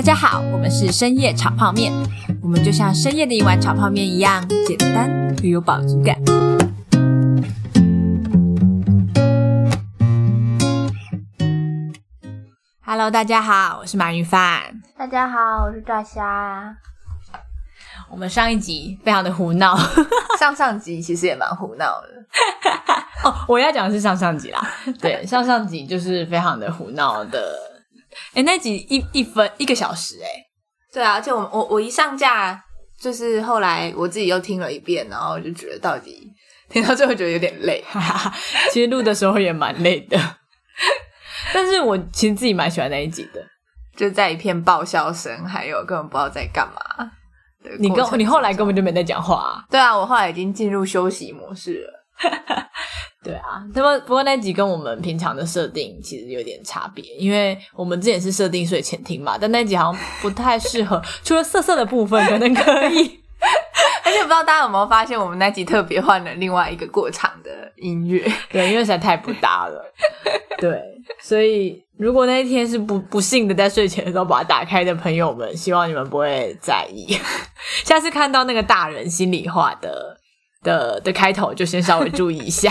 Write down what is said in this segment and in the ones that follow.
大家好，我们是深夜炒泡面，我们就像深夜的一碗炒泡面一样简单又有饱足感。Hello，大家好，我是马云范。大家好，我是炸虾。我们上一集非常的胡闹，上上集其实也蛮胡闹的。哦，我要讲的是上上集啦。对，上上集就是非常的胡闹的。哎，那集一一分一个小时，哎，对啊，而且我我我一上架，就是后来我自己又听了一遍，然后就觉得到底听到最后觉得有点累。其实录的时候也蛮累的，但是我其实自己蛮喜欢那一集的，就在一片爆笑声，还有根本不知道在干嘛。你跟你后来根本就没在讲话，对啊，我后来已经进入休息模式了。对啊，那么不过那集跟我们平常的设定其实有点差别，因为我们之前是设定睡前听嘛，但那集好像不太适合，除了色色的部分可能可以。而且不知道大家有没有发现，我们那集特别换了另外一个过场的音乐，对，因为实在太不搭了。对，所以如果那一天是不不幸的在睡前的时候把它打开的朋友们，希望你们不会在意。下次看到那个大人心里话的的的开头，就先稍微注意一下。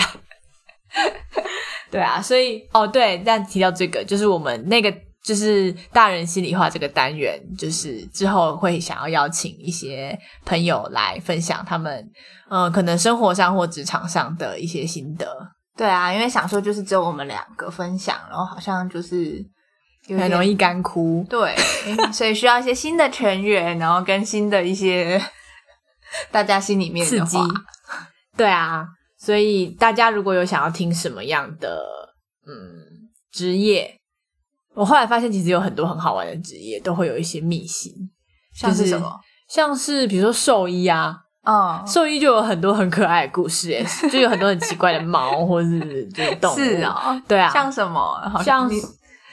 对啊，所以哦对，但提到这个，就是我们那个就是大人心里话这个单元，就是之后会想要邀请一些朋友来分享他们嗯可能生活上或职场上的一些心得。对啊，因为想说就是只有我们两个分享，然后好像就是很容易干枯。对，所以需要一些新的成员，然后跟新的一些 大家心里面刺激。对啊。所以大家如果有想要听什么样的嗯职业，我后来发现其实有很多很好玩的职业都会有一些秘辛，像是什么？像是比如说兽医啊，嗯，兽医就有很多很可爱的故事，哎，就有很多很奇怪的猫或是就是动物，是啊，对啊，像什么？好像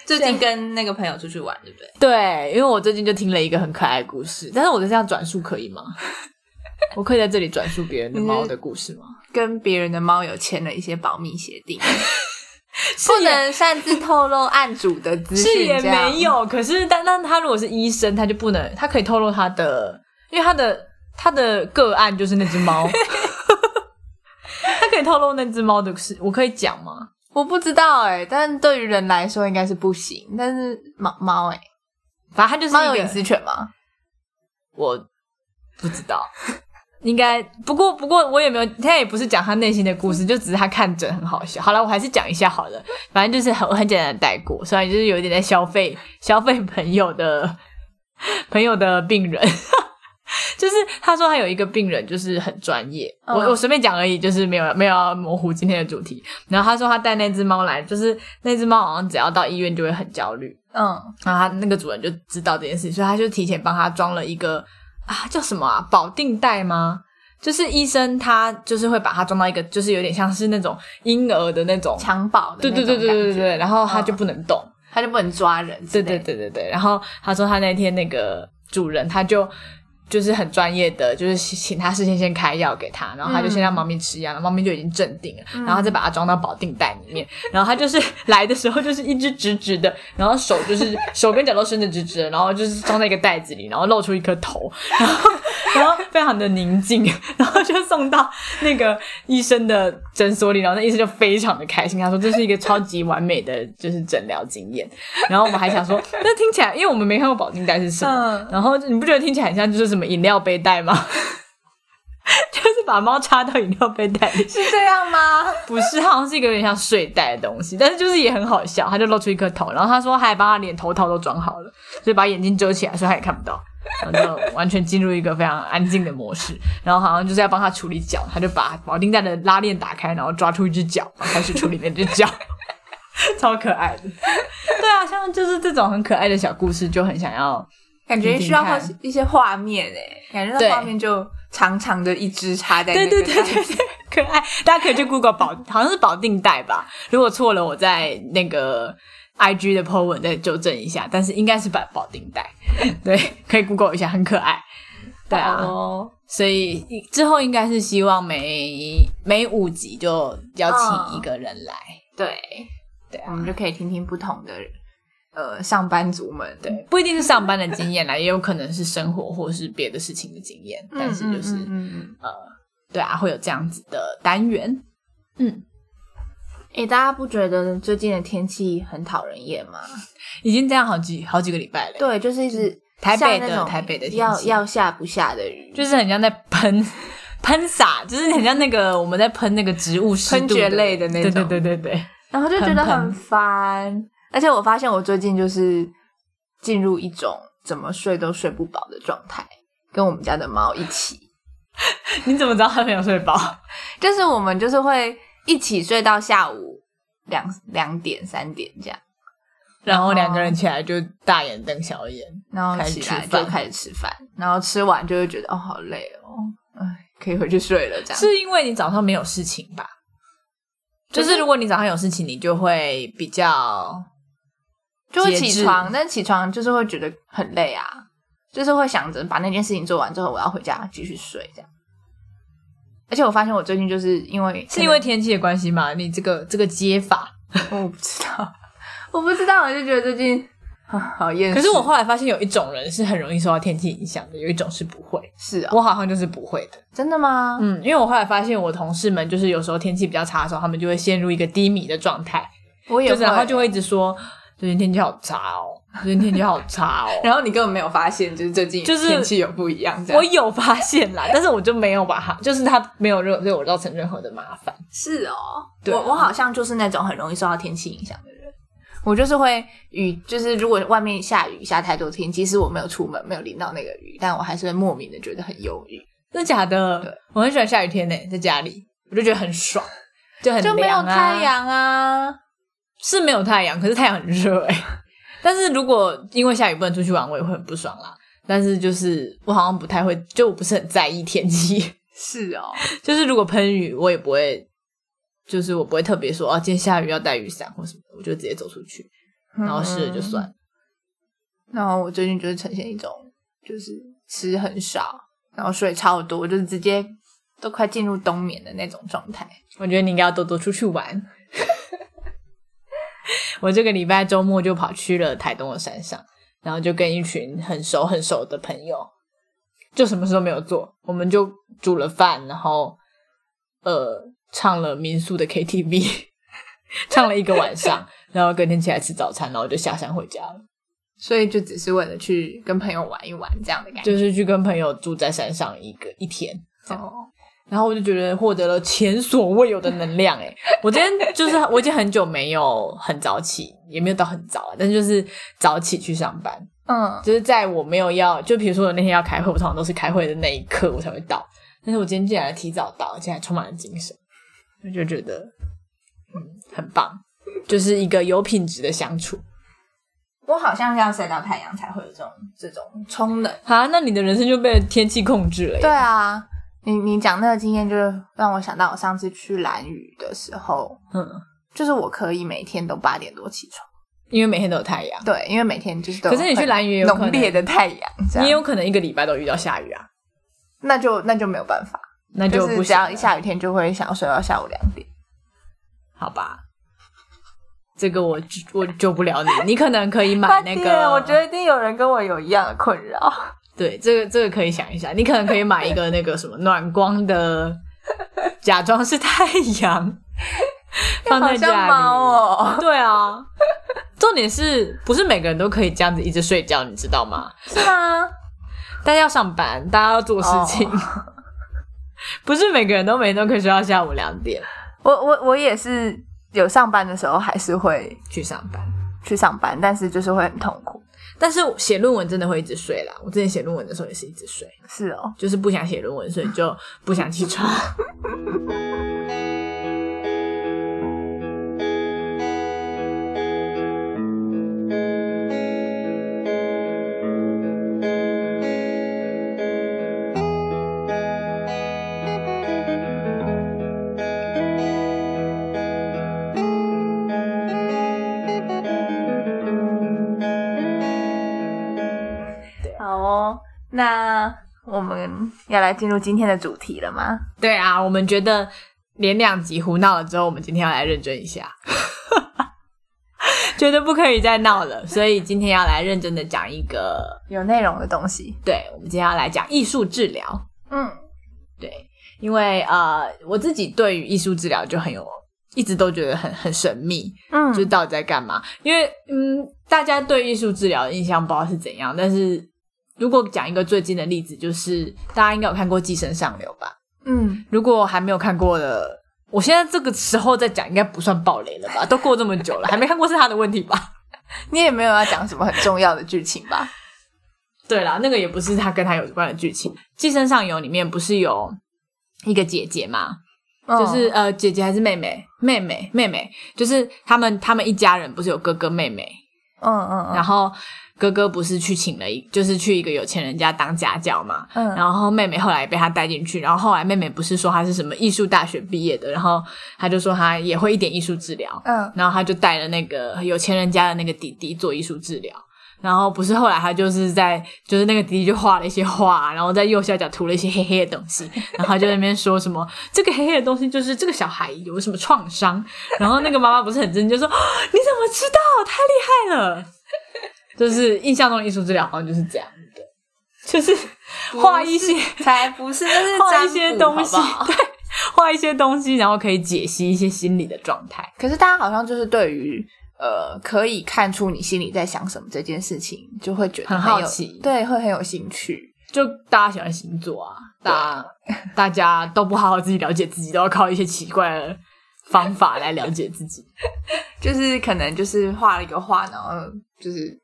最近跟那个朋友出去玩，对不对？对，因为我最近就听了一个很可爱的故事，但是我的这样转述可以吗？我可以在这里转述别人的猫的故事吗？跟别人的猫有签了一些保密协定，不能擅自透露案主的资讯。是也没有，可是但但他如果是医生，他就不能，他可以透露他的，因为他的他的个案就是那只猫，他可以透露那只猫的事，我可以讲吗？我不知道哎，但对于人来说应该是不行，但是猫猫哎，反正它就是猫有隐私权吗？我不知道。应该不过不过我也没有，他也不是讲他内心的故事，就只是他看着很好笑。好了，我还是讲一下好了，反正就是很很简单的带过，虽然就是有一点在消费 消费朋友的 朋友的病人，就是他说他有一个病人就是很专业，我我随便讲而已，就是没有没有模糊今天的主题。然后他说他带那只猫来，就是那只猫好像只要到医院就会很焦虑，嗯，然后他那个主人就知道这件事，所以他就提前帮他装了一个。啊，叫什么啊？保定袋吗？就是医生他就是会把它装到一个，就是有点像是那种婴儿的那种襁褓的，对对对对对对。然后他就不能动，他就不能抓人。对对对对对。然后他说他那天那个主人他就。就是很专业的，就是请他事先先开药给他，然后他就先让猫咪吃药，然后猫咪就已经镇定了，然后再把它装到保定袋里面，然后他就是来的时候就是一只直直的，然后手就是 手跟脚都伸得直直的，然后就是装在一个袋子里，然后露出一颗头，然 后然后非常的宁静，然后就送到那个医生的诊所里，然后那医生就非常的开心，他说这是一个超级完美的就是诊疗经验，然后我们还想说，那听起来，因为我们没看过保定袋是什么，然后你不觉得听起来很像就是。什么饮料背带吗？就是把猫插到饮料背带里，是这样吗？不是，好像是一个有点像睡袋的东西，但是就是也很好笑。他就露出一颗头，然后他说还把他连头套都装好了，所以把眼睛遮起来，所以他也看不到，然后就完全进入一个非常安静的模式。然后好像就是要帮他处理脚，他就把保定带的拉链打开，然后抓出一只脚，开始处理那只脚，超可爱的。对啊，像就是这种很可爱的小故事，就很想要。感觉需要一些画面诶，感觉那画面就长长的一只插在对对对对对，可爱。大家可以去 Google 保，好像是保定带吧？如果错了，我在那个 IG 的 po 文再纠正一下。但是应该是保保定带，对，可以 Google 一下，很可爱。对啊，所以之后应该是希望每每五集就邀请一个人来，对对，我们就可以听听不同的人。呃上班族们，对，不一定是上班的经验啦，也有可能是生活或是别的事情的经验，但是就是、嗯嗯嗯。呃，对啊，会有这样子的单元。嗯，哎、大家不觉得最近的天气很讨人厌吗？已经这样好几好几个礼拜了，，对，就是一直台北的台北的天要气。要下不下的雨，就是很像在喷 喷洒，就是很像那个我们在喷那个植物喷蕨类的那种。对对对对对，然后就觉得很烦。而且我发现我最近就是进入一种怎么睡都睡不饱的状态，跟我们家的猫一起，你怎么知道它没有睡饱？就是我们就是会一起睡到下午两两点三点这样，然后两个人起来就大眼瞪小眼，然后开始起来就开始吃饭，然后吃完就会觉得哦好累哦，哎可以回去睡了这样。是因为你早上没有事情吧？就是是如果你早上有事情，你就会比较就会起床，但起床就是会觉得很累啊，就是会想着把那件事情做完之后，我要回家继续睡这样。而且我发现我最近就是因为 是因为天气的关系吗？你这个这个接法，我不知道，我不知道，我就觉得最近啊好厌。可是我后来发现有一种人是很容易受到天气影响的，有一种是不会。是啊、我好像就是不会的，真的吗？嗯，因为我后来发现我同事们就是有时候天气比较差的时候，他们就会陷入一个低迷的状态，我也就是然后就会会一直说最近天气好差哦，最近天气好差哦。然后你根本没有发现，就是最近就是天气有不一样，这样我有发现啦，但是我就没有把它，就是它没有任对我造成任何的麻烦。是哦，对啊我我好像就是那种很容易受到天气影响的人。我就是会雨，就是如果外面下雨下太多天，即使我没有出门，没有淋到那个雨，但我还是会莫名的觉得很忧郁，真的假的？对，我很喜欢下雨天呢，在家里我就觉得很爽，就很就没有太，阳啊。是没有太阳，可是太阳很热哎。但是如果因为下雨不能出去玩，我也会很不爽啦。但是就是我好像不太会，就我不是很在意天气。是哦，就是如果喷雨，我也不会，就是我不会特别说啊，今天下雨要带雨伞或什么，我就直接走出去，然后湿了就算。嗯。然后我最近就是呈现一种，就是吃很少，然后睡超多，就是直接都快进入冬眠的那种状态。我觉得你应该要多多出去玩。我这个礼拜周末就跑去了台东的山上，然后就跟一群很熟很熟的朋友，就什么事都没有做，我们就煮了饭，然后呃唱了民宿的 KTV，唱了一个晚上，然后隔天起来吃早餐，然后就下山回家了，所以就只是为了去跟朋友玩一玩这样的感觉。就是去跟朋友住在山上一个一天。然后我就觉得获得了前所未有的能量诶，我今天就是我已经很久没有很早起，也没有到很早啊，但就是早起去上班，嗯，就是在我没有要，就比如说我那天要开会，我通常都是开会的那一刻我才会到，但是我今天竟然提早到，而且还充满了精神，我就觉得嗯很棒，就是一个有品质的相处。我好像要晒到太阳才会有这种这种冲能。啊，那你的人生就被天气控制了耶。对啊，你你讲那个经验，就是让我想到我上次去兰屿的时候，嗯，就是我可以每天都八点多起床。因为每天都有太阳，对，因为每天就是都有可是你去很兰屿也有浓烈的太阳，这样你有可能一个礼拜都遇到下雨啊，那就那就没有办法，那就不行了只要一下雨天就会想要睡到下午两点。好吧，这个我我救不了你，你可能可以买那个，我觉得一定有人跟我有一样的困扰。对，这个这个可以想一下，你可能可以买一个那个什么 暖光的，假装是太阳，放在家里。猫哦，对啊，重点是不是每个人都可以这样子一直睡觉，你知道吗？是吗？大家要上班，大家要做事情，哦 不是每个人都每天都可以睡到下午两点我我我也是有上班的时候，还是会去上班。去上班，但是就是会很痛苦。但是写论文真的会一直睡啦。我之前写论文的时候也是一直睡，是哦，就是不想写论文，所以就不想起床。那我们要来进入今天的主题了吗？对啊，我们觉得连两集胡闹了之后，我们今天要来认真一下。觉得不可以再闹了，所以今天要来认真的讲一个，有内容的东西。对我们今天要来讲艺术治疗。嗯，对，因为呃，我自己对于艺术治疗就很有，一直都觉得很很神秘，嗯就是到底在干嘛？因为嗯，大家对艺术治疗的印象不知道是怎样，但是如果讲一个最近的例子，就是大家应该有看过《寄生上流》吧？嗯，如果还没有看过的，我现在这个时候在讲，应该不算暴雷了吧？都过这么久了，还没看过是他的问题吧？你也没有要讲什么很重要的剧情吧？对啦，那个也不是他跟他有关的剧情，《寄生上游》里面不是有一个姐姐吗？就是呃，姐姐还是妹妹？妹妹，妹妹，就是他们他们一家人不是有哥哥妹妹，嗯嗯嗯，然后哥哥不是去请了一，就是去一个有钱人家当家教嘛，嗯然后妹妹后来也被他带进去，然后后来妹妹不是说她是什么艺术大学毕业的，然后他就说他也会一点艺术治疗，嗯然后他就带了那个有钱人家的那个弟弟做艺术治疗。然后不是后来他就是在就是那个弟弟就画了一些画，然后在右下角涂了一些黑黑的东西，然后就在那边说什么这个黑黑的东西就是这个小孩有什么创伤，然后那个妈妈不是很震惊，就说、啊你怎么知道？太厉害了！就是印象中的艺术治疗好像就是这样的，就是画一些才不是，就是 画一些东西，好好 对，画一些东西，然后可以解析一些心理的状态。可是大家好像就是对于呃可以看出你心里在想什么这件事情，就会觉得很有好奇对，会很有兴趣。就大家喜欢星座啊，大家大家都不好好自己了解自己，都要靠一些奇怪的方法来了解自己。就是可能就是画了一个画，然后就是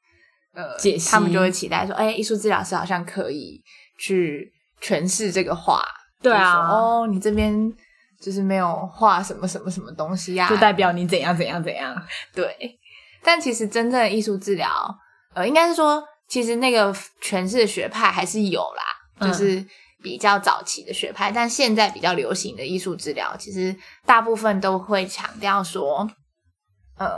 呃，解析他们就会期待说，哎，艺术治疗师好像可以去诠释这个画。对啊哦，你这边就是没有画什么什么什么东西呀、就代表你怎样怎样怎样。对，但其实真正的艺术治疗，呃，应该是说，其实那个诠释的学派还是有啦，嗯就是比较早期的学派，但现在比较流行的艺术治疗，其实大部分都会强调说，呃，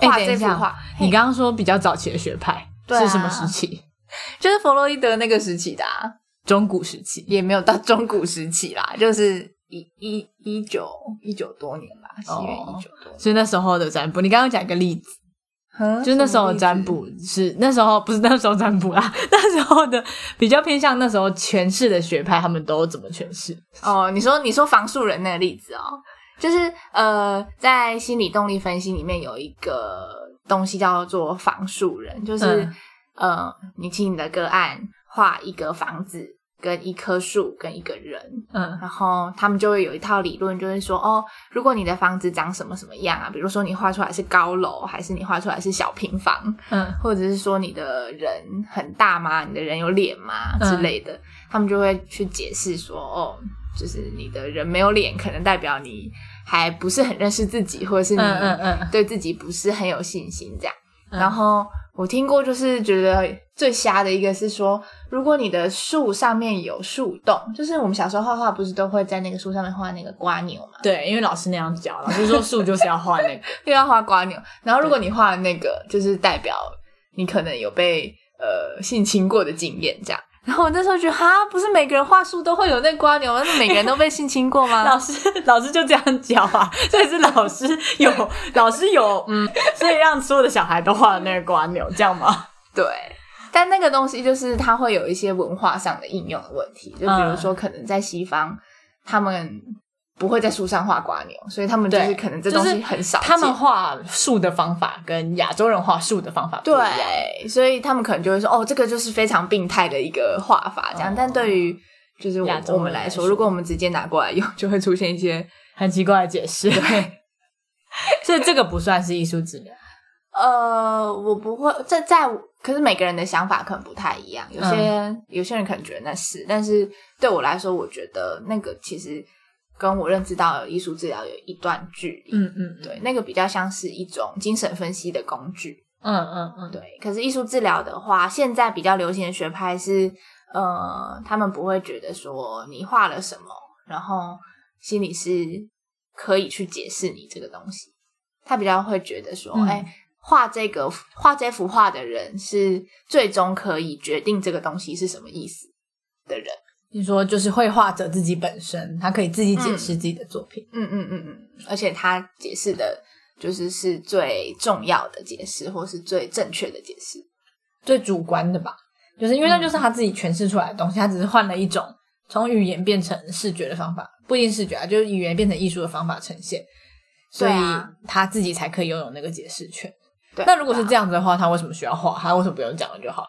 画这幅画，你刚刚说比较早期的学派、是什么时期？就是弗洛伊德那个时期的、啊，中古时期。也没有到中古时期啦，就是一一一九一九多年吧，西元哦一九多年。所以那时候的占卜，你刚刚讲一个例子，嗯就是那时候的占卜是那时候不是那时候占卜啦，那时候的比较偏向那时候诠释的学派，他们都怎么诠释？哦，你说你说房树人那个例子哦，就是呃，在心理动力分析里面有一个东西叫做房树人，就是、嗯呃，你请你的个案画一个房子、跟一棵树、跟一个人，嗯然后他们就会有一套理论，就是说哦，如果你的房子长什么什么样啊，比如说你画出来是高楼，还是你画出来是小平房，嗯或者是说你的人很大吗？你的人有脸吗嗯之类的，他们就会去解释说，哦，就是你的人没有脸，可能代表你还不是很认识自己，或者是你嗯对自己不是很有信心这样。嗯然后我听过，就是觉得最瞎的一个是说，如果你的树上面有树洞，就是我们小时候画画不是都会在那个树上面画那个瓜牛嘛，对，因为老师那样教，老师说树就是要画那个。又要画瓜牛。然后如果你画的那个，就是代表你可能有被呃性侵过的经验这样。然后我那时候觉得，哈，不是每个人画树都会有那瓜牛那？是每个人都被性侵过吗？老师老师就这样教啊，所以是老师有老师有嗯，所以让所有的小孩都画了那个瓜牛，这样吗？对，但那个东西就是它会有一些文化上的应用的问题，就比如说可能在西方，他们不会在树上画瓜牛，所以他们就是可能这东西很少见。他们画树的方法跟亚洲人画树的方法不一样。对，所以他们可能就会说，哦，这个就是非常病态的一个画法，这样。哦但对于就是洲我们来说，如果我们直接拿过来用，就会出现一些 很奇怪的解释。对，所以这个不算是艺术治疗。呃，我不会在在，可是每个人的想法可能不太一样。有些、有些人可能觉得那是，但是对我来说，我觉得那个其实跟我认知到的艺术治疗有一段距离。嗯嗯，对，那个比较像是一种精神分析的工具。嗯嗯嗯，对，可是艺术治疗的话，现在比较流行的学派是，呃，他们不会觉得说你画了什么，然后心理师可以去解释你这个东西，他比较会觉得说，嗯哎、画这个画这幅画的人是最终可以决定这个东西是什么意思的人。你说就是绘画者自己本身，他可以自己解释自己的作品。嗯嗯嗯嗯，而且他解释的就是是最重要的解释，或是最正确的解释。最主观的吧，就是因为那就是他自己诠释出来的东西，他只是换了一种从语言变成视觉的方法，不一定视觉啊，就是语言变成艺术的方法呈现，所以他自己才可以拥有那个解释权。对，那如果是这样，样子的话，他为什么需要画？他为什么不用讲了就好了？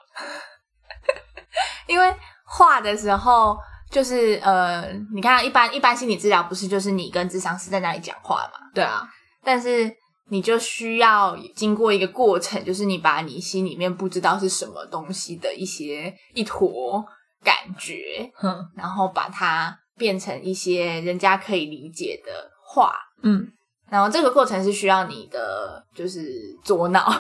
因为画的时候。就是呃，你看，一般一般心理治疗不是就是你跟智商师在那里讲话嘛？对啊，但是你就需要经过一个过程，就是你把你心里面不知道是什么东西的一些一坨感觉，哼，然后把它变成一些人家可以理解的话。嗯，然后这个过程是需要你的就是左脑，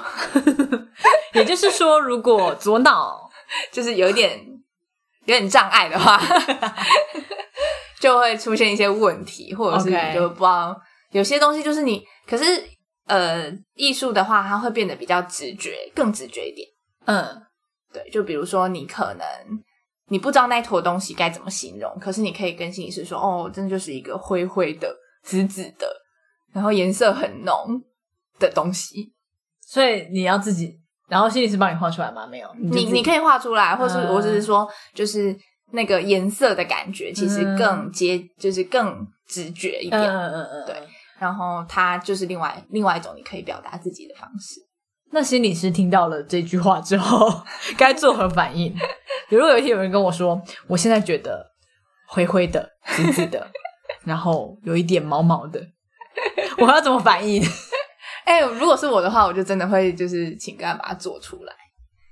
也就是说，如果左脑就是有一点有点障碍的话，就会出现一些问题，或者是你就不知道有些东西就是你，可是呃，艺术的话，它会变得比较直觉，更直觉一点。嗯对，就比如说你可能你不知道那一坨东西该怎么形容，可是你可以跟心理师说，哦，真的就是一个灰灰的、紫紫的，然后颜色很浓的东西。所以你要自己，然后心理师帮你画出来吗？没有，你你可以以画出来，或是嗯我只是说，就是那个颜色的感觉，其实更接，就是更直觉一嗯点。嗯嗯嗯，对。然后它就是另外另外一种你可以表达自己的方式。那心理师听到了这句话之后，该作何反应？如果有一天有人跟我说，我现在觉得灰灰的、紫紫的，然后有一点毛毛的，我要怎么反应？哎、如果是我的话，我就真的会就是请个案把它做出来。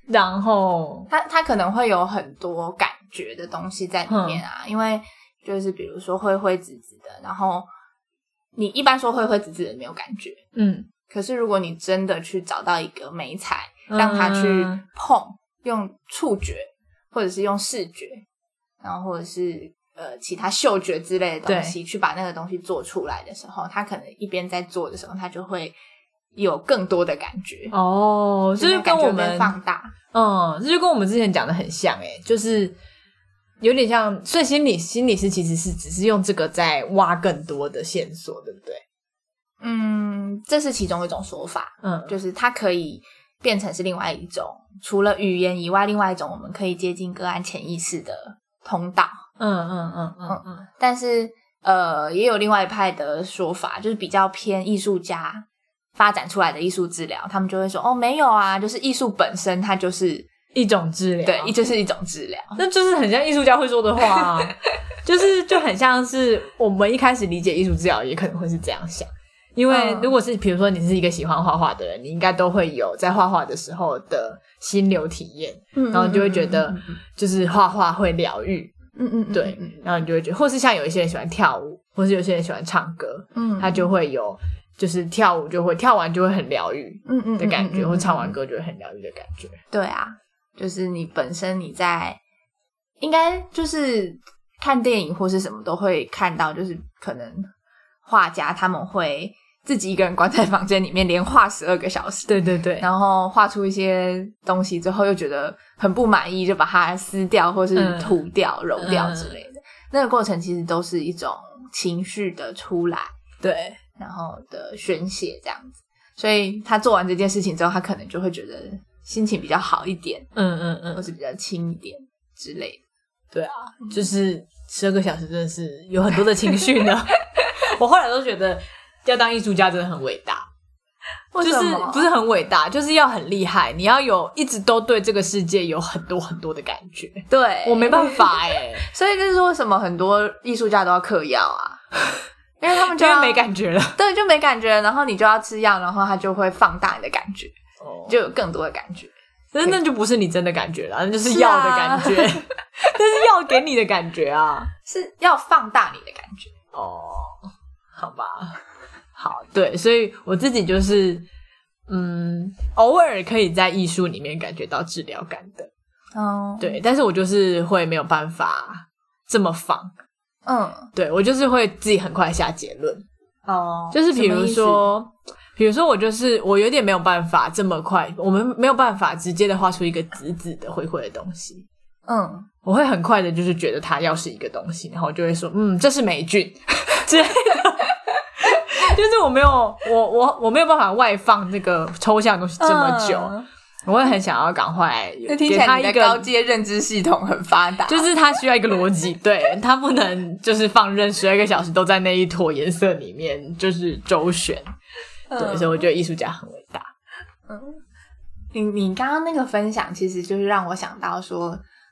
然后，他他可能会有很多感觉的东西在里面啊，因为就是比如说灰灰紫紫的，然后你一般说灰灰紫紫的没有感觉，嗯，可是如果你真的去找到一个美彩，让他去嗯碰，用触觉或者是用视觉，然后或者是呃其他嗅觉之类的东西，去把那个东西做出来的时候，他可能一边在做的时候，他就会有更多的感觉，哦，就是那个感觉被跟我们放大。嗯，这就跟我们之前讲的很像诶，就是有点像，所以心理心理师其实是只是用这个在挖更多的线索，对不对？嗯，这是其中一种说法，嗯，就是它可以变成是另外一种，除了语言以外，另外一种我们可以接近个案潜意识的通道。嗯嗯嗯嗯嗯，但是呃，也有另外一派的说法，就是比较偏艺术家发展出来的艺术治疗，他们就会说哦，没有啊，就是艺术本身它就是一种治疗，对，就是一种治疗。那就是很像艺术家会说的话、啊，就是就很像是我们一开始理解艺术治疗，也可能会是这样想。因为嗯。如果是比如说你是一个喜欢画画的人，你应该都会有在画画的时候的心流体验，嗯然后你就会觉得就是画画会疗愈，嗯嗯，嗯对，然后你就会觉得，或是像有一些人喜欢跳舞，或是有些人喜欢唱歌，嗯，他就会有就是跳舞就会跳完就会很疗愈嗯嗯的感觉，或唱完歌，就会很疗愈的感觉。对啊，就是你本身你在应该就是看电影或是什么都会看到，就是可能画家他们会自己一个人关在房间里面连画十二个小时，对对对，然后画出一些东西之后又觉得很不满意，就把它撕掉或是嗯。涂掉、揉掉之类的。那个过程其实都是一种情绪的出来，对，然后的宣泄这样子。所以他做完这件事情之后，他可能就会觉得心情比较好一点，嗯嗯嗯或，是比较轻一点之类的。对啊，就是十二个小时真的是有很多的情绪呢。我后来都觉得要当艺术家真的很伟大，就是不是很伟大，就是要很厉害，你要有一直都对这个世界有很多很多的感觉。对我没办法哎、所以这是为什么很多艺术家都要嗑药啊？因为他们就没感觉了。对，就没感觉，然后你就要吃药，然后它就会放大你的感觉，哦，就有更多的感觉。那那就不是你真的感觉了，那就是是药啊的感觉，那是药给你的感觉啊。是要放大你的感觉。哦，好吧，好，对，所以我自己就是，嗯，偶尔可以在艺术里面感觉到治疗感的，哦，对，但是我就是会没有办法这么放，嗯，对我就是会自己很快下结论，哦，就是比如说。比如说，我就是我有点没有办法这么快，我们没有办法直接的画出一个紫紫的灰灰的东西，嗯，我会很快的，就是觉得它要是一个东西，然后我就会说，嗯，这是霉菌之类的。就是我没有我我我没有办法外放那个抽象的东西这么久，嗯我也很想要赶快起给他一来你的高个。阶认知系统很发达，就是他需要一个逻辑，对他不能就是放任十二个小时都在那一坨颜色里面就是周旋，对，嗯所以我觉得艺术家很伟大。嗯。你你刚刚那个分享，其实就是让我想到说，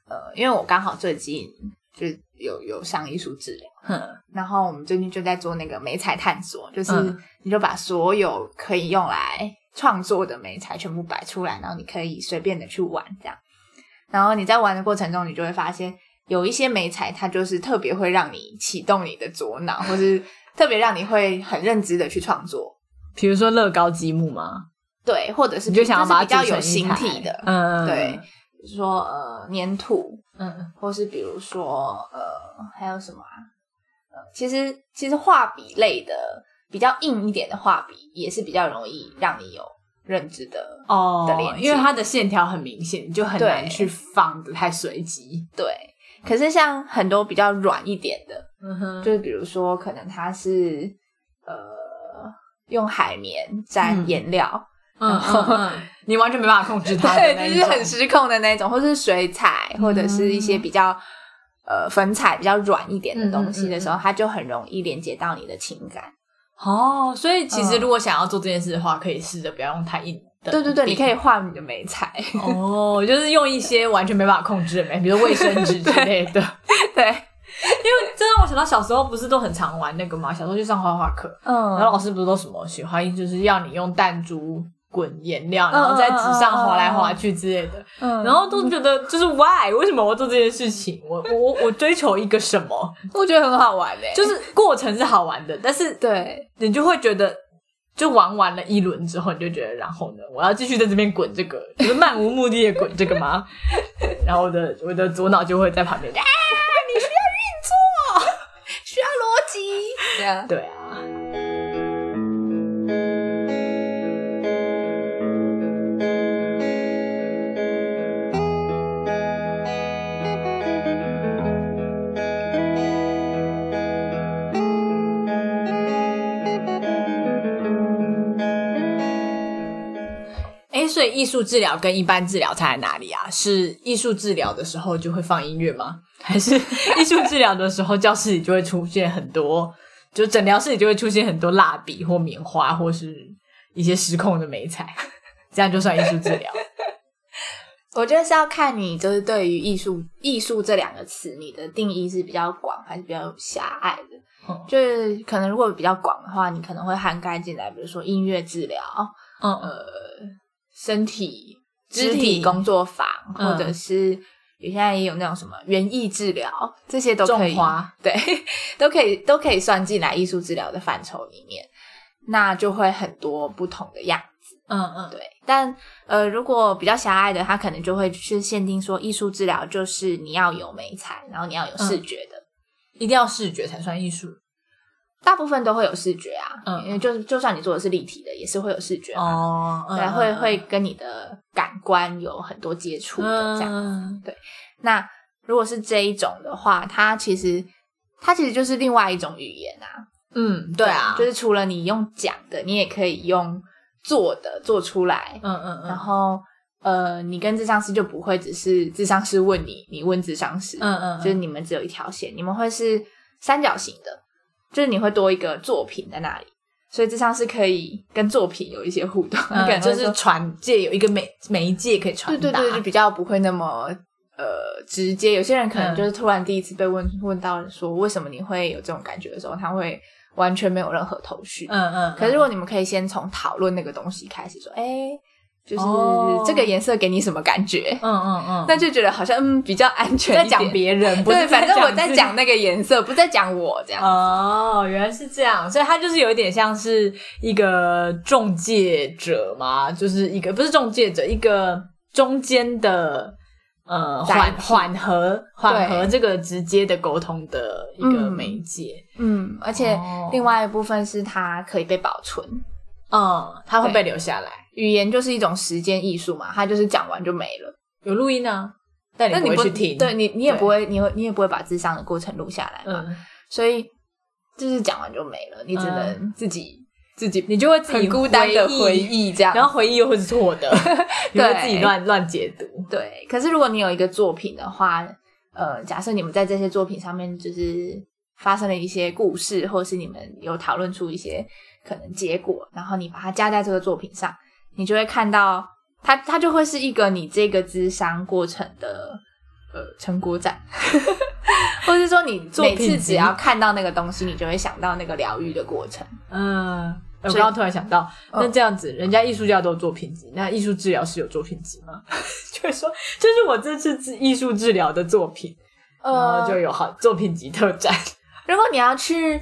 呃，因为我刚好最近就有有上艺术治疗，哼，然后我们最近就在做那个美彩探索，就是嗯。你就把所有可以用来创作的美材全部摆出来，然后你可以随便的去玩这样。然后你在玩的过程中，你就会发现有一些美材，它就是特别会让你启动你的左脑，或是特别让你会很认知的去创作。比如说乐高积木吗？对，或者是你就想要把它是比较有形体的，嗯，对，比如说呃粘土，嗯，或是比如说呃还有什么啊？呃，其实其实画笔类的比较硬一点的画笔，也是比较容易让你有认知的。哦的连接因为它的线条很明显，你就很难去放的太随机。对，可是像很多比较软一点的，嗯哼，就是比如说可能它是呃用海绵沾嗯颜料，嗯嗯嗯，你完全没办法控制它对，就是很失控的那种，或是水彩，或者是一些比较呃粉彩比较软一点的东西的时候，它就很容易连接到你的情感。哦。所以其实嗯如果想要做这件事的话，可以试着不要用太硬的。对对对，你可以。画你的美彩。哦，就是用一些完全没办法控制的美，比如说卫生纸 之类的。对，因为这让我想到小时候不是都很常玩那个嘛？小时候去上画画课，然后嗯，老师不是都什么喜欢，就是要你用弹珠滚颜料，嗯然后在纸上划来划去之类的。嗯然后都觉得就是 why 为什么我要做这件事情？我我我我追求一个什么？我觉得很好玩诶，就是过程是好玩的，但是对，你就会觉得，就玩完了一轮之后，你就觉得，然后呢，我要继续在这边滚这个，就是漫无目的的滚这个吗？然后我的我的左脑就会在旁边，啊，你需要运作，需要逻辑。对啊，对啊。所以艺术治疗跟一般治疗差在哪里啊？是艺术治疗的时候就会放音乐吗？还是艺术治疗的时候教室里就会出现很多，就诊疗室里就会出现很多蜡笔或棉花，或是一些失控的美彩，这样就算艺术治疗？我觉得是要看你就是对于艺术“艺术”这两个词，你的定义是比较广还是比较狭隘的。嗯就是可能如果比较广的话，你可能会涵盖进来，比如说音乐治疗、嗯呃身体肢肢体体工作坊，嗯。或者是有现在也有那种什么园艺治疗，这些都可以花，对，都可以都可以算进来艺术治疗的范畴里面，那就会很多不同的样子。嗯嗯，对，但呃，如果比较狭隘的，他可能就会去限定说，艺术治疗就是你要有美彩，然后你要有视觉的，一定要视觉才算艺术大部分都会有视觉啊，嗯。因为就就算你做的是立体的，也是会有视觉嘛，哦，嗯对，会会跟你的感官有很多接触的这样。嗯。那如果是这一种的话，它其实它其实就是另外一种语言啊，嗯，对啊，就是除了你用讲的，你也可以用做的做出来，嗯嗯嗯，然后呃，你跟智商师就不会只是智商师问你，你问智商师，嗯嗯，就是你们只有一条线，你们会是三角形的，就是你会多一个作品在那里，所以智商是可以跟作品有一些互动，你可能嗯，就是传介有一个媒媒介可以传达，对对对，就比较不会那么呃直接。有些人可能嗯就是突然第一次被问、问到说为什么你会有这种感觉的时候，他会完全没有任何头绪。嗯嗯，可是如果你们可以先从讨论那个东西开始说，哎，就是哦这个颜色给你什么感觉？嗯嗯嗯，那就觉得好像嗯比较安全在。讲别人，不对，反正我在讲那个颜色，不在讲我这样。哦，原来是这样，所以他就是有一点像是一个中介者嘛，就是一个不是中介者，一个中间的呃缓缓和缓和这个直接的沟通的一个嗯媒介。嗯，而且哦另外一部分是它可以被保存。嗯，它会被留下来，语言就是一种时间艺术嘛，它就是讲完就没了。有录音啊，但你不不会去听，对你，你也不会，你会，你也不会把智商的过程录下来嘛。嗯所以就是讲完就没了，你只能自己自己，你就会自己很孤单的回回忆这样。然后回忆又会是错的，你会自己乱乱解读。对，可是如果你有一个作品的话，呃，假设你们在这些作品上面就是发生了一些故事，或者是你们有讨论出一些可能结果，然后你把它加在这个作品上，你就会看到它，它就会是一个你这个智商过程的呃成果展，或者是说你每作品集次只要看到那个东西，你就会想到那个疗愈的过程。嗯，我刚刚突然想到，嗯那这样子，人家艺术家都有作品集，那艺术治疗师有作品集吗？就是说，这是我这次治艺术治疗的作品，然呃后就有好作品集特展。如果你要去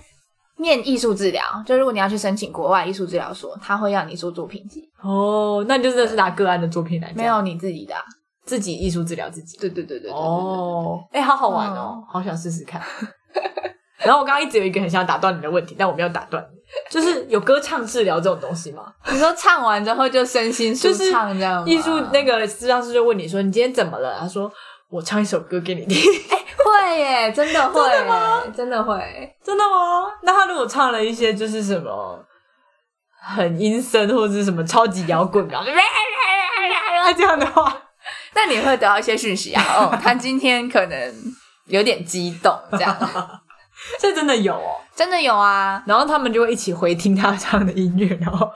念艺术治疗，就如果你要去申请国外艺术治疗所，他会要你做作品集，哦，那你就真的是拿个案的作品来讲没有你自己的、啊。自己艺术治疗自己。对对对对对对哦，哎、好好玩哦，好想试试看。然后我刚刚一直有一个很想打断你的问题，但我没有打断你，就是有歌唱治疗这种东西吗？你说唱完之后就身心舒就是畅这样吗艺术那个治疗师就问你说：“你今天怎么了？”他说：“我唱一首歌给你听。会耶，真的会，真的吗真的会。”真的吗？那他如果唱了一些就是什么很阴森或者是什么超级摇滚啊，这样的话，那你会得到一些讯息啊，哦，他今天可能有点激动，这样 这真的有哦。真的有啊。然后他们就会一起回听他唱的音乐，然后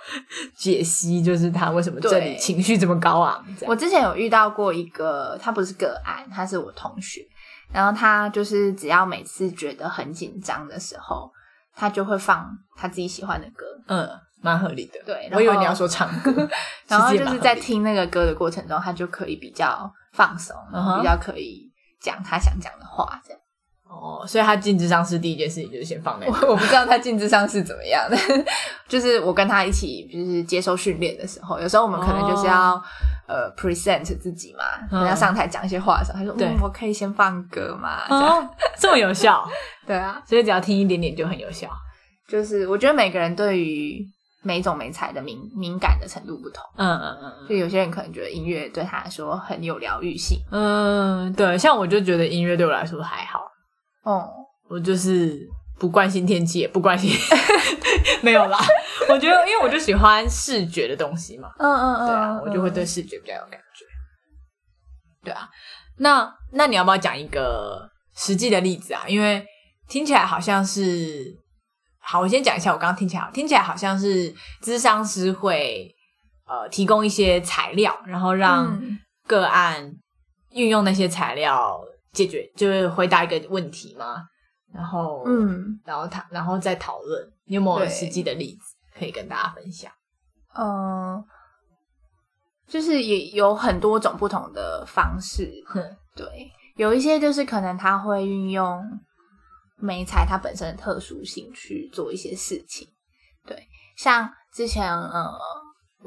解析就是他为什么这里情绪这么高昂。我之前有遇到过一个，他不是个案，他是我同学，然后他就是只要每次觉得很紧张的时候，他就会放他自己喜欢的歌，嗯，蛮合理的。对我以为你要说唱歌，然后就是在听那个歌的过程中，他就可以比较放松然后比较可以讲他想讲的话，这样。哦，所以他进智商是第一件事情就是先放那个。我 我不知道他进智商是怎么样的，就是我跟他一起就是接受训练的时候，有时候我们可能就是要、呃 present 自己嘛，哦嗯。人家上台讲一些话的时候，他说对。嗯，我可以先放歌嘛，这样。哦，这么有效，对啊，所以只要听一点点就很有效。就是我觉得每个人对于每种美彩的敏敏感的程度不同，嗯嗯嗯。就有些人可能觉得音乐对他来说很有疗愈性，嗯，对，像我就觉得音乐对我来说还好，哦、我就是不关心天气，也不关心，没有啦。我觉得，因为我就喜欢视觉的东西嘛，嗯嗯嗯，对啊，我就会对视觉比较有感觉。对啊，那那你要不要讲一个实际的例子啊？因为听起来好像是，好，我先讲一下，我刚刚听起来，听起来好像是咨商师会呃提供一些材料，然后让嗯个案运用那些材料解决，就是回答一个问题嘛。然后，嗯然后他，然后再讨论，你有没有对实际的例子可以跟大家分享？嗯，就是也有很多种不同的方式，哼，对，有一些就是可能他会运用美彩它本身的特殊性去做一些事情，对，像之前呃，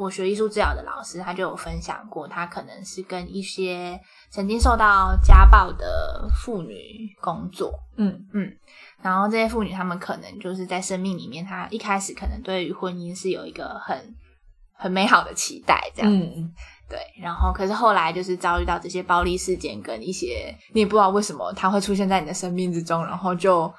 我学艺术治疗的老师他就有分享过，他可能是跟一些曾经受到家暴的妇女工作，嗯嗯然后这些妇女她们可能就是在生命里面，她一开始可能对于婚姻是有一个很很美好的期待，这样。嗯对，然后可是后来就是遭遇到这些暴力事件跟一些你也不知道为什么它会出现在你的生命之中，然后就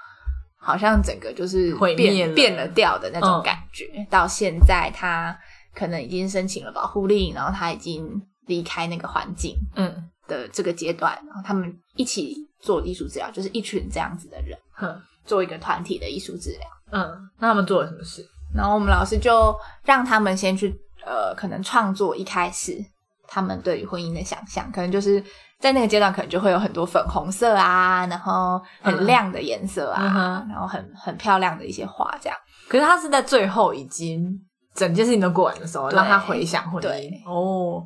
好像整个就是变变了调的那种嗯感觉。到现在他可能已经申请了保护令，然后他已经离开那个环境嗯的这个阶段，然后他们一起做艺术治疗，就是一群这样子的人哼做一个团体的艺术治疗。嗯，那他们做了什么事？然后我们老师就让他们先去呃，可能创作一开始他们对于婚姻的想象，可能就是在那个阶段，可能就会有很多粉红色啊，然后很亮的颜色啊，然后很很漂亮的一些画，这样。可是他是在最后已经整件事情都过完的时候，让他回想婚对。姻。哦，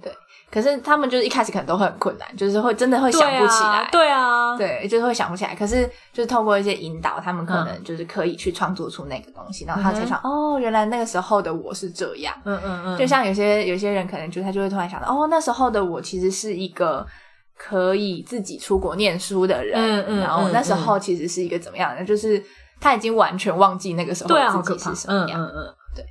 可是他们就是一开始可能都会很困难，就是会真的会想不起来。对啊，对，就是会想不起来。可是就是透过一些引导，他们可能就是可以去创作出那个东西，然后他才想，哦，原来那个时候的我是这样。嗯嗯嗯，就像有些有些人可能就他就会突然想到，哦，那时候的我其实是一个可以自己出国念书的人，嗯嗯然后嗯那时候其实是一个怎么样的，就是他已经完全忘记那个时候自己是。什么样，嗯嗯嗯，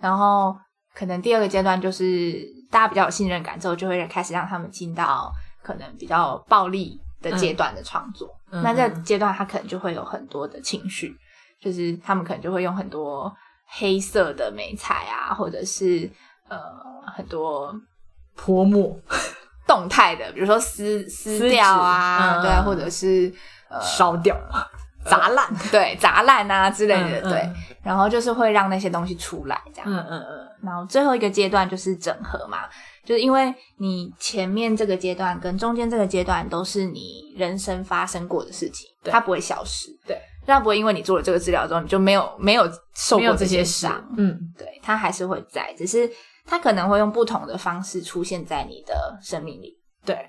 然后可能第二个阶段就是大家比较有信任感之后，就会开始让他们进到可能比较暴力的阶段的创作。嗯那这个阶段他可能就会有很多的情绪，就是他们可能就会用很多黑色的美彩啊，或者是呃很多泼墨 动态的，比如说撕撕撕掉啊，嗯对啊，或者是呃烧掉、砸烂，对砸烂啊之类的，嗯对，然后就是会让那些东西出来这样。嗯嗯嗯，然后最后一个阶段就是整合嘛，就是因为你前面这个阶段跟中间这个阶段都是你人生发生过的事情，对。它不会消失，对，它不会因为你做了这个治疗之后你就没有没有受过这些事。伤，，嗯。对，它还是会在，只是它可能会用不同的方式出现在你的生命里，对，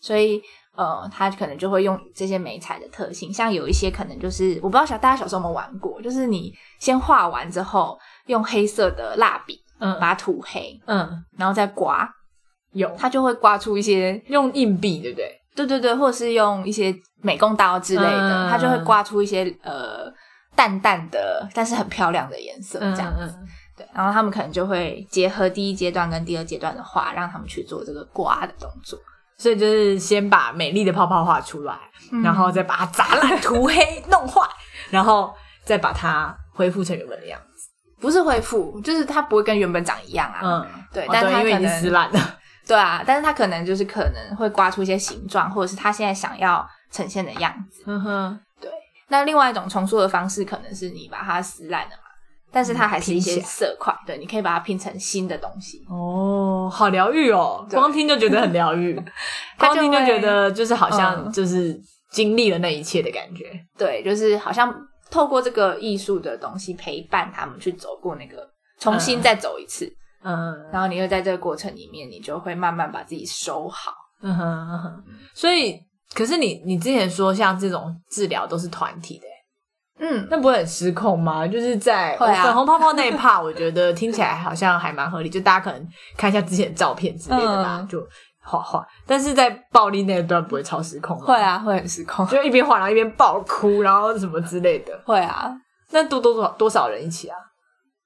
所以。呃，它可能就会用这些美彩的特性，像有一些可能就是我不知道小大家小时候有没有玩过，就是你先画完之后，用黑色的蜡笔嗯把它涂黑，嗯，然后再刮，有它就会刮出一些，用硬币，对不对？对对对，或者是用一些美工刀之类的，嗯它就会刮出一些呃淡淡的，但是很漂亮的颜色这样子。对，然后他们可能就会结合第一阶段跟第二阶段的画，让他们去做这个刮的动作。所以就是先把美丽的泡泡画出来，嗯然后再把它砸烂、涂黑、弄坏，然后再把它恢复成原本的样子。不是恢复，就是它不会跟原本长一样啊。嗯，对哦但它因为已经撕烂了。对啊，但是它可能就是可能会刮出一些形状，或者是它现在想要呈现的样子。嗯哼，对，那另外一种重塑的方式，可能是你把它撕烂了嘛，但是它还是一些色块，对，你可以把它拼成新的东西。哦，好疗愈哦，光听就觉得很疗愈，光听就觉得就是好像嗯。就是经历了那一切的感觉。对，就是好像透过这个艺术的东西陪伴他们去走过那个，重新再走一次，嗯。然后你又在这个过程里面，你就会慢慢把自己收好。嗯哼嗯哼，所以可是你你之前说像这种治疗都是团体的，嗯，那不会很失控吗？就是在粉红泡泡那一趴，我觉得听起来好像还蛮合理，就大家可能看一下之前的照片之类的吧，嗯就画画。但是在暴力那一段不会超失控吗会，啊，会很失控，就一边画然后一边爆哭，然后什么之类的。会啊。那多多少多少人一起啊？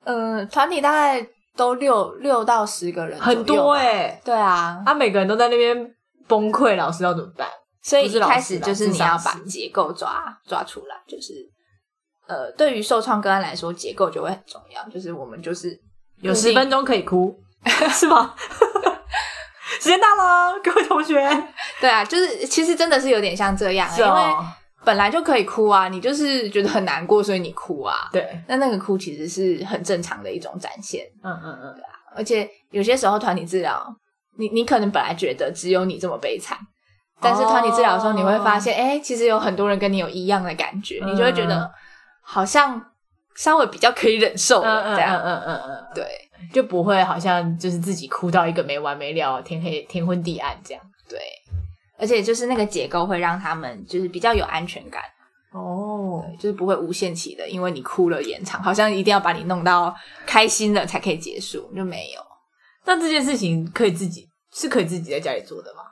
嗯，团体大概都六六到十个人，很多哎、哎、对啊，啊，每个人都在那边崩溃，老师要怎么办？所以一开始就是你要把结构抓抓出来，就是呃，对于受创个案来说，结构就会很重要。就是我们就是有十分钟可以哭，是吗？时间到了，各位同学，对啊，就是其实真的是有点像这样、因为哦，本来就可以哭啊，你就是觉得很难过，所以你哭啊。对，那那个哭其实是很正常的一种展现，嗯嗯嗯，而且有些时候团体治疗，你你可能本来觉得只有你这么悲惨，但是团体治疗的时候，你会发现，哎、其实有很多人跟你有一样的感觉，嗯你就会觉得好像稍微比较可以忍受嗯了，这样。嗯嗯嗯嗯嗯，对就不会好像就是自己哭到一个没完没了，天黑天昏地暗这样。对，而且就是那个结构会让他们就是比较有安全感，哦，就是不会无限期的，因为你哭了延长，好像一定要把你弄到开心了才可以结束，就没有。那这件事情可以自己是可以自己在家里做的吗？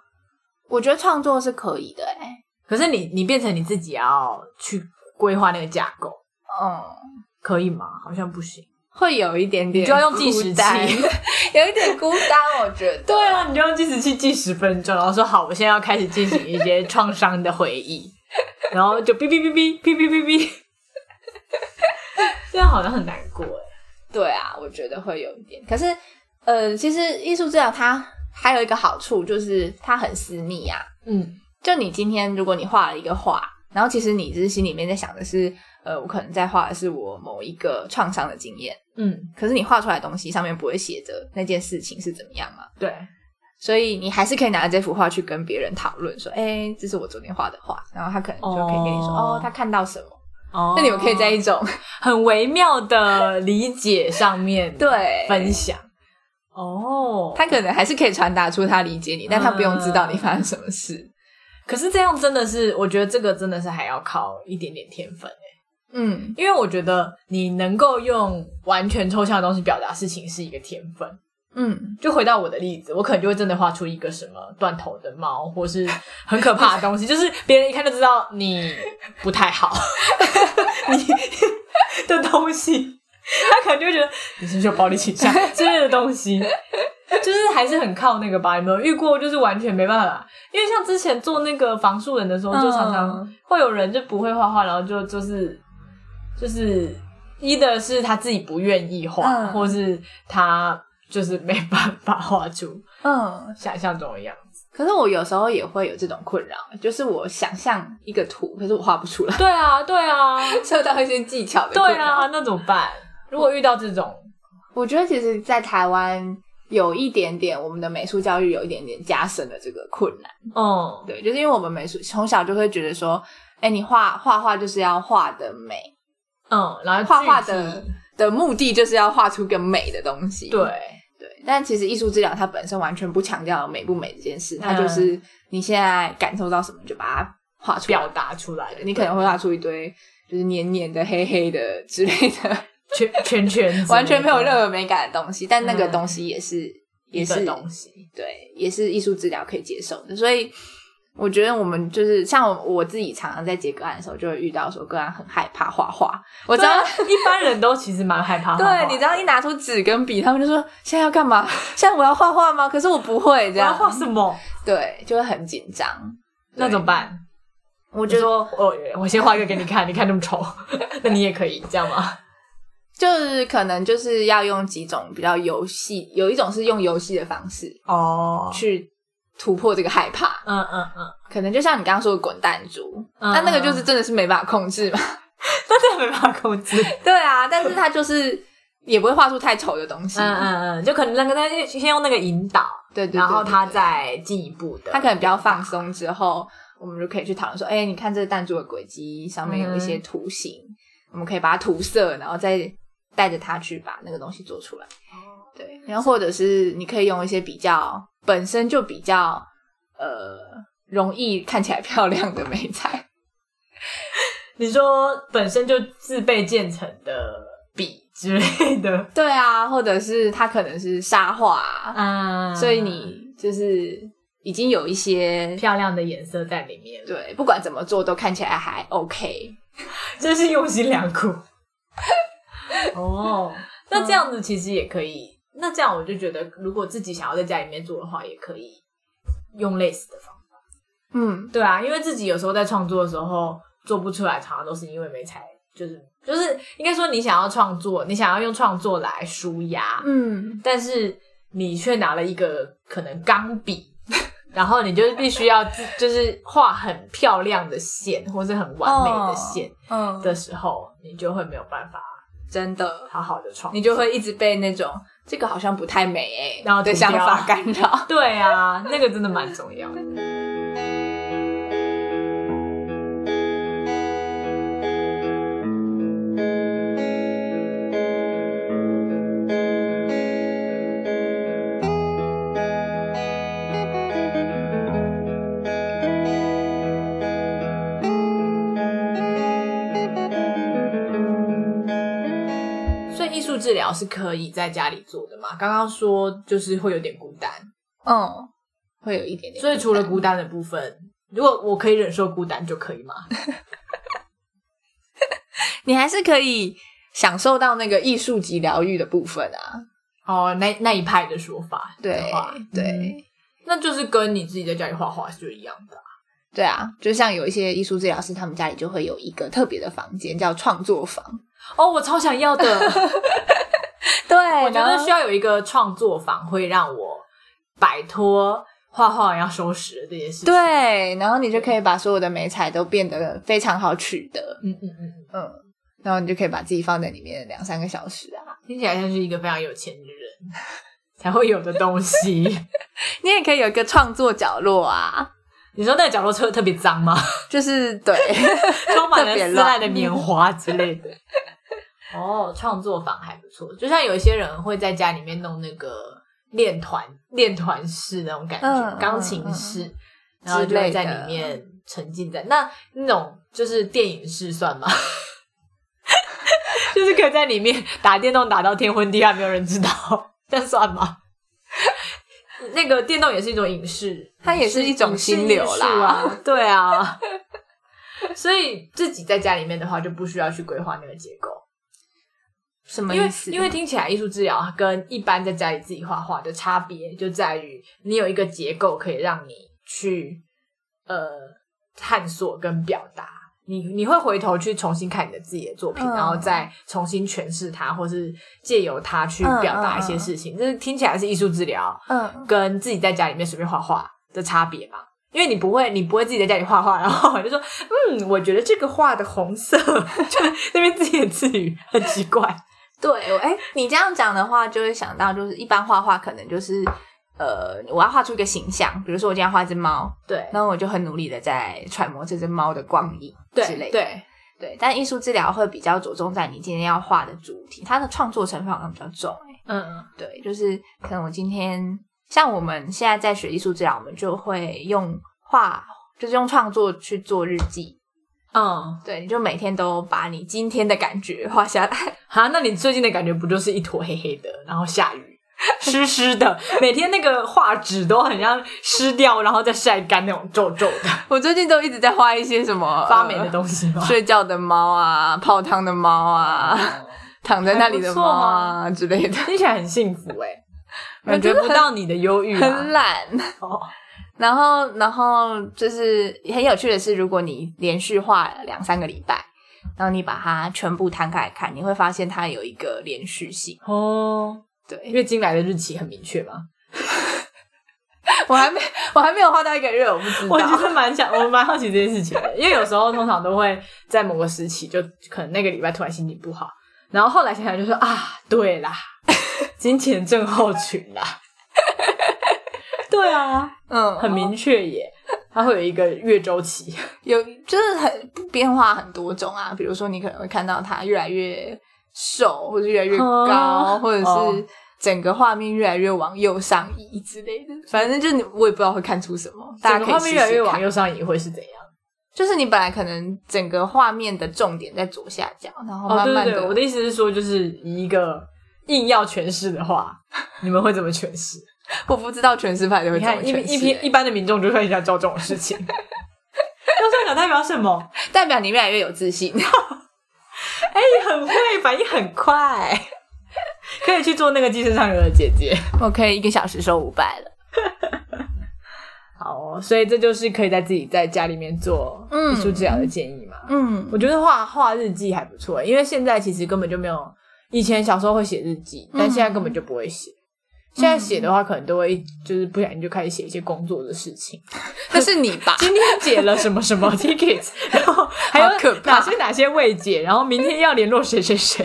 我觉得创作是可以的、哎，可是你你变成你自己要去规划那个架构，嗯，可以吗？好像不行。会有一点点你就要用计时器 有一点孤单，我觉得。对啊，你就用计时器计十分钟，然后说好，我现在要开始进行一些创伤的回忆，然后就哔哔哔哔哔哔哔哔，这样好像很难过哎。对啊，我觉得会有一点。可是，呃，其实艺术治疗它还有一个好处，就是它很私密啊。嗯就你今天如果你画了一个画，然后其实你只是心里面在想的是，呃，我可能在画的是我某一个创伤的经验，嗯，可是你画出来的东西上面不会写着那件事情是怎么样嘛？对，所以你还是可以拿着这幅画去跟别人讨论，说，哎，这是我昨天画的画，然后他可能就可以跟你说，哦哦他看到什么？哦那你们可以在一种 很微妙的理解上面 对分享。哦，他可能还是可以传达出他理解你，但他不用知道你发生什么事。可是这样真的是，我觉得这个真的是还要靠一点点天分欸嗯，因为我觉得你能够用完全抽象的东西表达事情是一个天分。嗯，就回到我的例子，我可能就会真的画出一个什么断头的猫，或是很可怕的东西，就是别人一看就知道你不太好，你的东西，他可能就会觉得你是不是有暴力倾向之类的东西，就是还是很靠那个吧。有没有遇过？就是完全没办法，因为像之前做那个防树人的时候，就常常嗯会有人就不会画画，然后就就是就是。一的是他自己不愿意画，嗯或是他就是没办法画出嗯，想象中的样子。可是我有时候也会有这种困扰，就是我想象一个图，可是我画不出来，对啊，对啊，受到一些技巧的对。啊，那怎么办？如果遇到这种，我觉得其实，在台湾有一点点，我们的美术教育有一点点加深了这个困难。嗯，对，就是因为我们美术从小就会觉得说，哎，你画画画就是要画的美，嗯，然后画画的的目的就是要画出个美的东西。对，对，但其实艺术治疗它本身完全不强调美不美这件事，它嗯就是你现在感受到什么就把它画出来表。达出来，你可能会画出一堆就是黏黏的、黑黑的之类的，圈圈圈，完全没有任何美感的东西，但那个嗯东西也是、也是东西。对，也是艺术治疗可以接受的。所以我觉得我们就是像我我自己常常在接个案的时候，就会遇到说个案很害怕画画。我知道，啊，一般人都其实蛮害怕画画的。对，你知道一拿出纸跟笔，他们就说现在要干嘛？现在我要画画吗？可是我不会这样，我要画什么？对，就会很紧张。那怎么办？我觉得就说，我我先画一个给你看，你看那么丑，那你也可以这样吗？就是可能就是要用几种比较游戏，有一种是用游戏的方式哦，去突破这个害怕。嗯嗯嗯，可能就像你刚刚说的滚弹珠，嗯那那个就是真的是没办法控制嘛。真的没办法控制。对啊，但是他就是也不会画出太丑的东西。嗯嗯嗯，就可能那个他先用那个引导，对对对然后他再进一步的，他可能比较放松之后，我们就可以去讨论说，哎，你看这个弹珠的轨迹上面有一些图形，我们可以把它涂色，然后再带着它去把那个东西做出来。对，然后或者是你可以用一些比较本身就比较呃容易看起来漂亮的美彩。你说本身就自备建成的笔之类的，对啊，或者是它可能是沙画啊、嗯所以你就是已经有一些漂亮的颜色在里面，，对，不管怎么做都看起来还 OK。真是用心良苦。哦，那这样子其实也可以。那这样我就觉得，如果自己想要在家里面做的话，也可以用类似的方法。嗯，对啊，因为自己有时候在创作的时候做不出来，常常都是因为没才，就是就是应该说你想要创作，你想要用创作来舒压，嗯，但是你却拿了一个可能钢笔，然后你就必须要就是画很漂亮的线，或是很完美的线嗯的时候，你就会没有办法真的，好好的创作，你就会一直被那种这个好像不太美哎、然后的想法干扰。对啊，那个真的蛮重要的。疗是可以在家里做的嘛？刚刚说就是会有点孤单，嗯，会有一点点。所以除了孤单的部分，如果我可以忍受孤单就可以吗？你还是可以享受到那个艺术级疗愈的部分啊。哦，那那一派的说法的对话对、嗯那就是跟你自己在家里画画是一样的啊、对啊，就像有一些艺术治疗师，他们家里就会有一个特别的房间，叫创作房。哦，我超想要的，对，我觉得需要有一个创作坊，会让我摆脱画画完要收拾的这件事情。，对，然后你就可以把所有的美彩都变得非常好取得，嗯嗯嗯，嗯，然后你就可以把自己放在里面两三个小时啊。听起来像是一个非常有钱的人 才会有的东西。你也可以有一个创作角落啊，你说那个角落特特别脏吗？就是对，充满了撕烂的棉花之类的。哦，创作坊还不错，就像有一些人会在家里面弄那个练团练团式那种感觉，嗯钢琴式，然后就会在里面沉浸在那那种就是电影式算吗？就是可以在里面打电动打到天昏地暗，没有人知道，这样算吗？那个电动也是一种影视，它也是一种心流啦影视艺术啊，对啊。所以自己在家里面的话，就不需要去规划那个结构，什么意思？因为听起来艺术治疗跟一般在家里自己画画的差别就在于，你有一个结构可以让你去呃探索跟表达你你会回头去重新看你的自己的作品，嗯然后再重新诠释它，或是借由它去嗯表达一些事情。这听起来是艺术治疗，嗯跟自己在家里面随便画画的差别吧？因为你不会，你不会自己在家里画画，然后就说，嗯，我觉得这个画的红色，就那边自言自语，很奇怪。对，我哎，你这样讲的话，就会想到，就是一般画画可能就是，呃，我要画出一个形象，比如说我今天画一只猫，对然后我就很努力的在揣摩这只猫的光影之类的。对，对，但艺术治疗会比较着重在你今天要画的主题，它的创作成分好像比较重、欸。嗯，对，就是可能我今天像我们现在在学艺术治疗，我们就会用画，就是用创作去做日记。嗯，对，你就每天都把你今天的感觉画下来。哈，那你最近的感觉不就是一坨黑黑的，然后下雨，湿湿的，每天那个画纸都很像湿掉，然后再晒干那种皱皱的 我最近都一直在画一些什么发霉的东西吗？睡觉的猫啊，泡汤的猫啊，躺在那里的猫啊之类的，听起来很幸福哎、感觉不到你的忧郁、啊。很懒。哦，然后，然后就是很有趣的是，如果你连续画了两三个礼拜，然后你把它全部摊开来看，你会发现它有一个连续性。哦，对，月经来的日期很明确吗？我还没，我还没有画到一个月，我不知道。我其实蛮想，我蛮好奇这件事情的，因为有时候通常都会在某个时期，就可能那个礼拜突然心情不好，然后后来想想就说啊，对啦，金钱症候群啦，对啊，嗯，很明确耶，它会有一个月周期，有就是很变化很多种啊，比如说你可能会看到它越来越瘦，或者越来越高，哦。或者哦。是整个画面越来越往右上移之类的。反正就是你我也不知道会看出什么，大家可以越来越往右上移会是怎样？就是你本来可能整个画面的重点在左下角，然后哦，慢慢的，对对对，我的意思是说，就是以一个硬要诠释的话，你们会怎么诠释？我不知道全师派的会你怎么看一一诠释、篇一般的民众就会想做这种事情。右上角代表什么？代表你越来越有自信。哎、你很会，反应很快，可以去做那个寄生上流的姐姐。我可以一个小时收五百了。好、哦，所以这就是可以在自己在家里面做嗯艺术治疗的建议嘛。嗯我觉得画画日记还不错，因为现在其实根本就没有，以前小时候会写日记，但现在根本就不会写。现在写的话，可能都会就是不小心就开始写一些工作的事情。那是你吧？今天解了什么什么 tickets，然后还有可怕哪些哪些未解，然后明天要联络谁谁谁，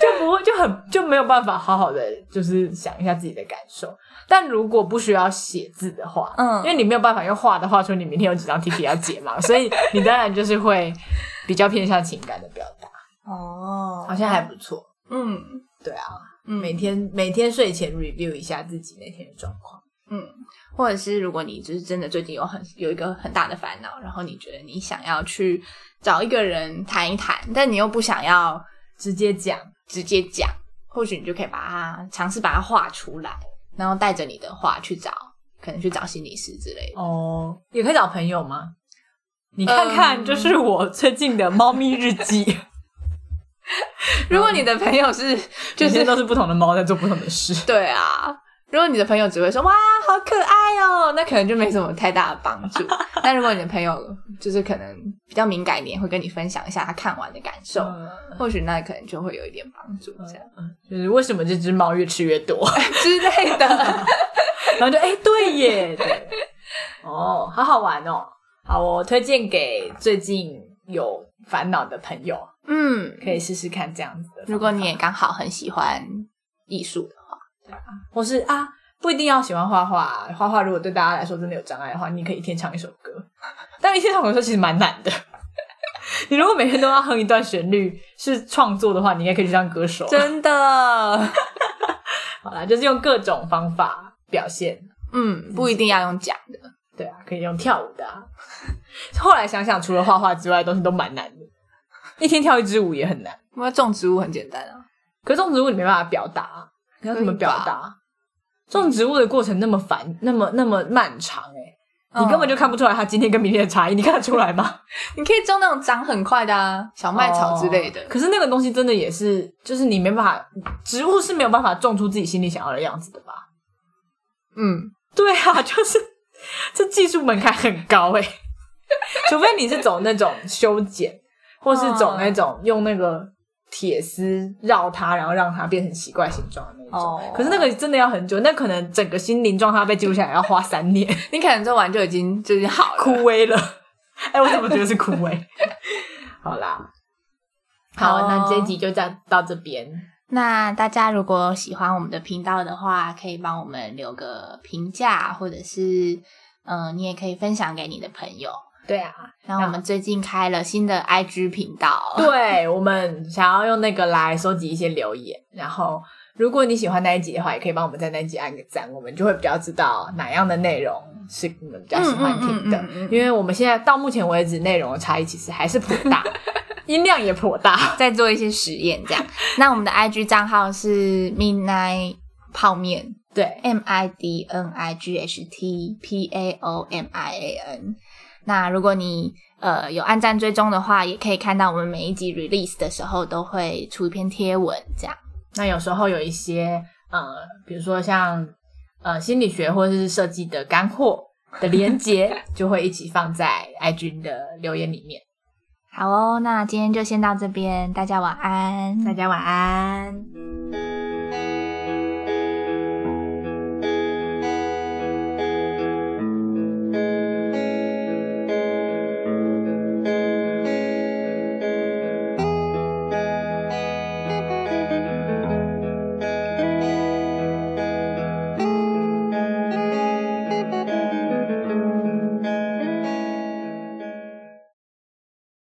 就不会就很就没有办法好好的就是想一下自己的感受。但如果不需要写字的话，嗯因为你没有办法用画的画出你明天有几张 ticket 要解嘛，所以你当然就是会比较偏向情感的表达，哦好像还不错。嗯对啊，嗯每天每天睡前 review 一下自己那天的状况。嗯，或者是如果你就是真的最近有很有一个很大的烦恼，然后你觉得你想要去找一个人谈一谈，但你又不想要直接讲，直接讲，或许你就可以把它尝试把它画出来，然后带着你的画去找，可能去找心理师之类的。哦，也可以找朋友吗？你看看，嗯就是我最近的猫咪日记，如果你的朋友是 就是都是不同的猫在做不同的事。对啊，如果你的朋友只会说哇好可爱哦，那可能就没什么太大的帮助。但如果你的朋友就是可能比较敏感一点，会跟你分享一下他看完的感受，嗯或许那可能就会有一点帮助，这样、就是为什么这只猫越吃越多，之类的。然后就哎、对耶，对，哦，好好玩哦。好，我推荐给最近有烦恼的朋友，嗯，可以试试看这样子的。如果你也刚好很喜欢艺术的话，对啊或是啊，不一定要喜欢画画，画画如果对大家来说真的有障碍的话，你可以一天唱一首歌。但一天唱一首歌其实蛮难的。你如果每天都要哼一段旋律是创作的话，你应该可以去当歌手。真的，好啦，就是用各种方法表现。嗯，不一定要用讲的。对啊，可以用跳舞的、啊。后来想想，除了画画之外的东西都蛮难的。一天跳一支舞也很难，因为种植物很简单啊，可是种植物你没办法表达啊，你要怎么表达？种植物的过程那么烦，那么那么漫长、欸，你根本就看不出来它今天跟明天的差异，你看得出来吗？你可以种那种长很快的啊，小麦草之类的。哦可是那个东西真的也是，就是你没办法，植物是没有办法种出自己心里想要的样子的吧？嗯，对啊，就是这技术门槛很高哎、除非你是走那种修剪，或是走那种用那个铁丝绕它，然后让它变成奇怪形状的那种。哦可是那个真的要很久，那可能整个心灵状态被记录下来要花三年，你可能做完就已经就是好。枯萎了。哎，我怎么觉得是枯萎？好啦，好，那这一集就这样到这边。那大家如果喜欢我们的频道的话，可以帮我们留个评价，或者是嗯、呃你也可以分享给你的朋友。对啊，然后我们最近开了新的 IG 频道，对我们想要用那个来收集一些留言，然后如果你喜欢那一集的话，也可以帮我们在那一集按个赞，我们就会比较知道哪样的内容是你们比较喜欢听的。嗯嗯嗯嗯嗯因为我们现在到目前为止内容的差异其实还是颇大，音量也颇大。在做一些实验这样。那我们的 IG 账号是 midnight 泡面对，M I D N I G H T P A O M I A N。那如果你呃有按赞追踪的话，也可以看到我们每一集 release 的时候都会出一篇贴文，这样。那有时候有一些呃，比如说像呃心理学或者是设计的干货的连接，就会一起放在 IG 的留言里面。好哦，那今天就先到这边，大家晚安。大家晚安。